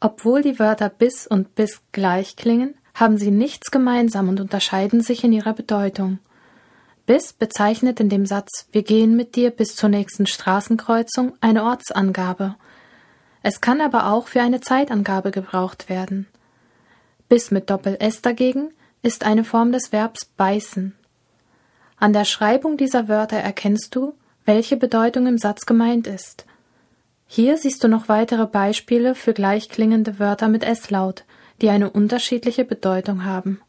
Obwohl die Wörter bis und bis gleich klingen, haben sie nichts gemeinsam und unterscheiden sich in ihrer Bedeutung. Bis bezeichnet in dem Satz Wir gehen mit dir bis zur nächsten Straßenkreuzung eine Ortsangabe. Es kann aber auch für eine Zeitangabe gebraucht werden. Bis mit Doppel-S dagegen ist eine Form des Verbs beißen. An der Schreibung dieser Wörter erkennst du, welche Bedeutung im Satz gemeint ist. Hier siehst du noch weitere Beispiele für gleichklingende Wörter mit S-Laut, die eine unterschiedliche Bedeutung haben